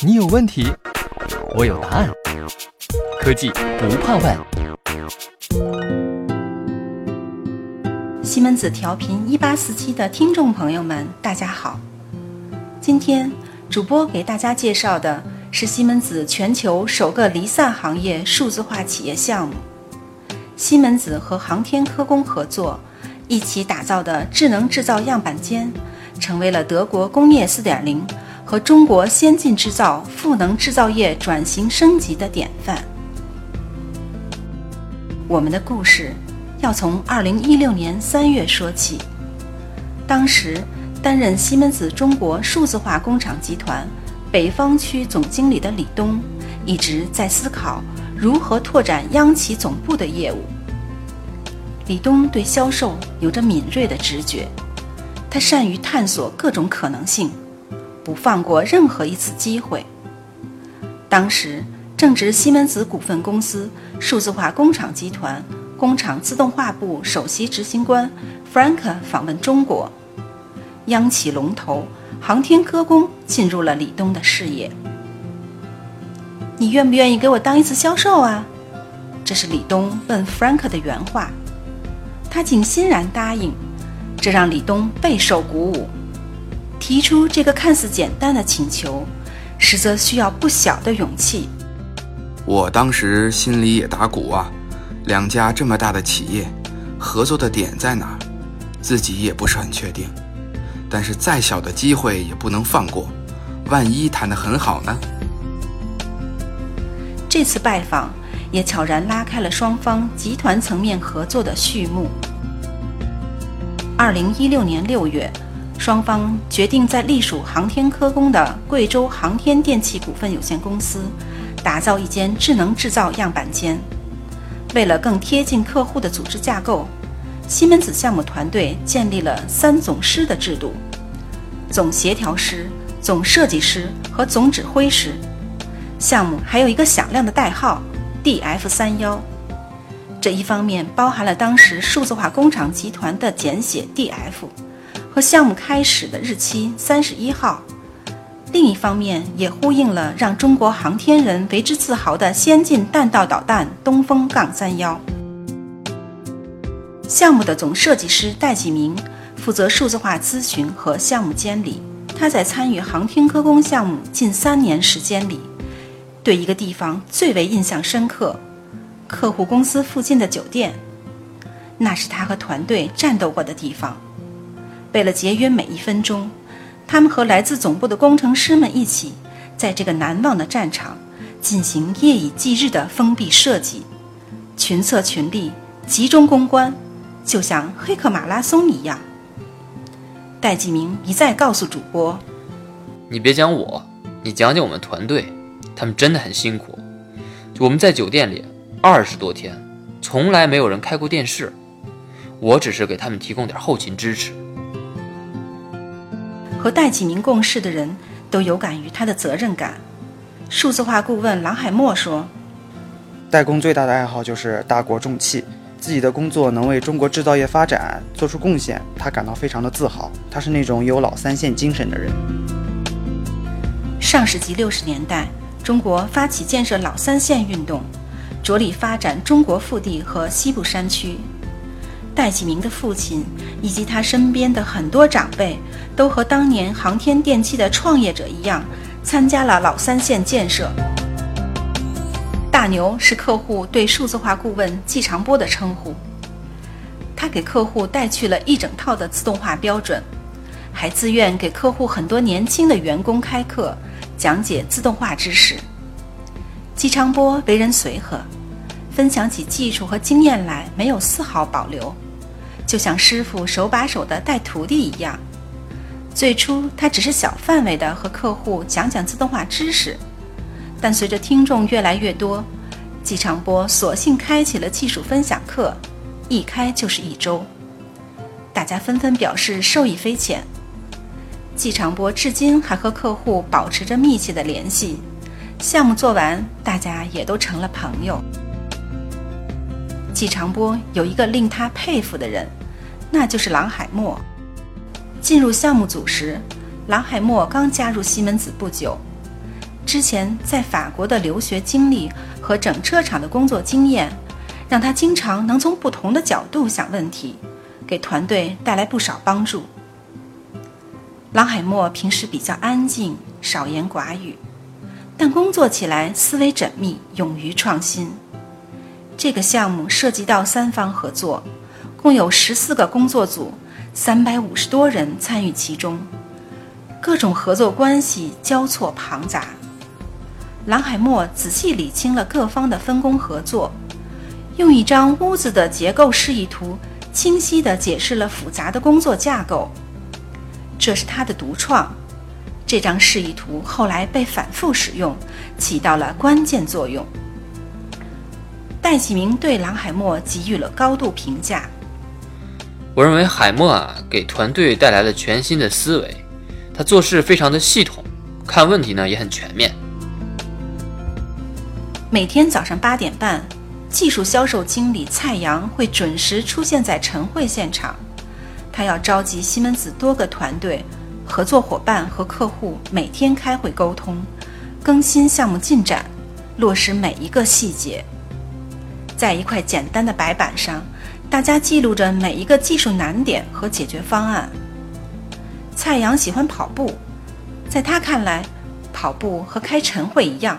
你有问题，我有答案。科技不怕问。西门子调频一八四七的听众朋友们，大家好。今天主播给大家介绍的是西门子全球首个离散行业数字化企业项目——西门子和航天科工合作，一起打造的智能制造样板间，成为了德国工业四点零。和中国先进制造、赋能制造业转型升级的典范。我们的故事要从2016年3月说起。当时担任西门子中国数字化工厂集团北方区总经理的李东，一直在思考如何拓展央企总部的业务。李东对销售有着敏锐的直觉，他善于探索各种可能性。不放过任何一次机会。当时正值西门子股份公司数字化工厂集团工厂自动化部首席执行官 Frank 访问中国，央企龙头航天科工进入了李东的视野。你愿不愿意给我当一次销售啊？这是李东问 Frank 的原话。他竟欣然答应，这让李东备受鼓舞。提出这个看似简单的请求，实则需要不小的勇气。我当时心里也打鼓啊，两家这么大的企业，合作的点在哪？自己也不是很确定。但是再小的机会也不能放过，万一谈得很好呢？这次拜访也悄然拉开了双方集团层面合作的序幕。二零一六年六月。双方决定在隶属航天科工的贵州航天电器股份有限公司打造一间智能制造样板间。为了更贴近客户的组织架构，西门子项目团队建立了三总师的制度：总协调师、总设计师和总指挥师。项目还有一个响亮的代号 DF 三幺。这一方面包含了当时数字化工厂集团的简写 DF。项目开始的日期三十一号，另一方面也呼应了让中国航天人为之自豪的先进弹道导弹东风杠三幺。项目的总设计师戴启明负责数字化咨询和项目监理。他在参与航天科工项目近三年时间里，对一个地方最为印象深刻：客户公司附近的酒店，那是他和团队战斗过的地方。为了节约每一分钟，他们和来自总部的工程师们一起，在这个难忘的战场进行夜以继日的封闭设计，群策群力，集中攻关，就像黑客马拉松一样。戴继明一再告诉主播：“你别讲我，你讲讲我们团队，他们真的很辛苦。我们在酒店里二十多天，从来没有人开过电视，我只是给他们提供点后勤支持。”和戴启明共事的人都有感于他的责任感。数字化顾问郎海默说：“代工最大的爱好就是大国重器，自己的工作能为中国制造业发展做出贡献，他感到非常的自豪。他是那种有老三线精神的人。”上世纪六十年代，中国发起建设老三线运动，着力发展中国腹地和西部山区。戴启明的父亲以及他身边的很多长辈，都和当年航天电器的创业者一样，参加了老三线建设。大牛是客户对数字化顾问季长波的称呼。他给客户带去了一整套的自动化标准，还自愿给客户很多年轻的员工开课，讲解自动化知识。季长波为人随和，分享起技术和经验来没有丝毫保留。就像师傅手把手的带徒弟一样，最初他只是小范围的和客户讲讲自动化知识，但随着听众越来越多，季长波索性开启了技术分享课，一开就是一周，大家纷纷表示受益匪浅。季长波至今还和客户保持着密切的联系，项目做完，大家也都成了朋友。季长波有一个令他佩服的人。那就是郎海默。进入项目组时，郎海默刚加入西门子不久，之前在法国的留学经历和整车厂的工作经验，让他经常能从不同的角度想问题，给团队带来不少帮助。郎海默平时比较安静，少言寡语，但工作起来思维缜密，勇于创新。这个项目涉及到三方合作，共有十四个工作组，三百五十多人参与其中，各种合作关系交错庞杂。郎海默仔细理清了各方的分工合作，用一张屋子的结构示意图，清晰地解释了复杂的工作架构。这是他的独创，这张示意图后来被反复使用，起到了关键作用。戴启明对郎海默给予了高度评价。我认为海默啊，给团队带来了全新的思维，他做事非常的系统，看问题呢也很全面。每天早上八点半，技术销售经理蔡阳会准时出现在晨会现场，他要召集西门子多个团队、合作伙伴和客户每天开会沟通，更新项目进展，落实每一个细节。在一块简单的白板上，大家记录着每一个技术难点和解决方案。蔡阳喜欢跑步，在他看来，跑步和开晨会一样，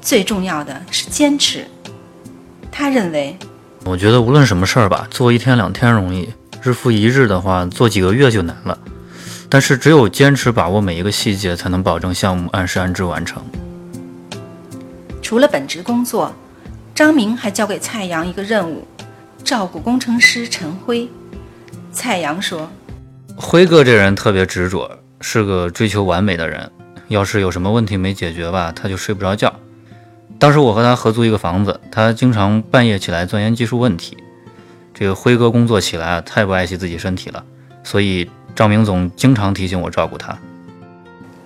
最重要的是坚持。他认为，我觉得无论什么事儿吧，做一天两天容易，日复一日的话，做几个月就难了。但是只有坚持把握每一个细节，才能保证项目按时按质完成。除了本职工作。张明还交给蔡阳一个任务，照顾工程师陈辉。蔡阳说：“辉哥这人特别执着，是个追求完美的人。要是有什么问题没解决吧，他就睡不着觉。当时我和他合租一个房子，他经常半夜起来钻研技术问题。这个辉哥工作起来啊，太不爱惜自己身体了，所以赵明总经常提醒我照顾他。”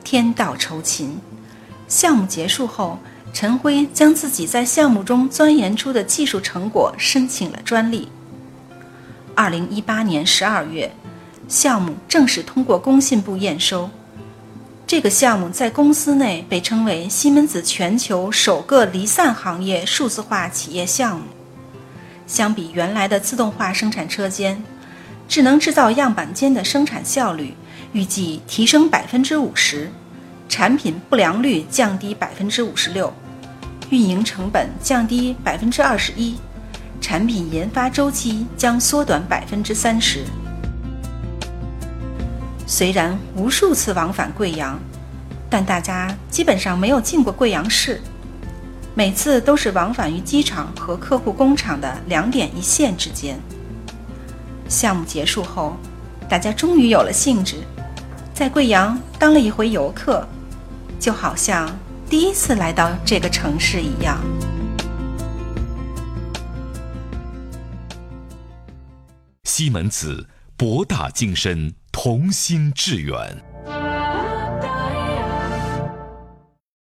天道酬勤，项目结束后。陈辉将自己在项目中钻研出的技术成果申请了专利。二零一八年十二月，项目正式通过工信部验收。这个项目在公司内被称为西门子全球首个离散行业数字化企业项目。相比原来的自动化生产车间，智能制造样板间的生产效率预计提升百分之五十，产品不良率降低百分之五十六。运营成本降低百分之二十一，产品研发周期将缩短百分之三十。虽然无数次往返贵阳，但大家基本上没有进过贵阳市。每次都是往返于机场和客户工厂的两点一线之间。项目结束后，大家终于有了兴致，在贵阳当了一回游客，就好像。第一次来到这个城市一样。西门子，博大精深，同心致远。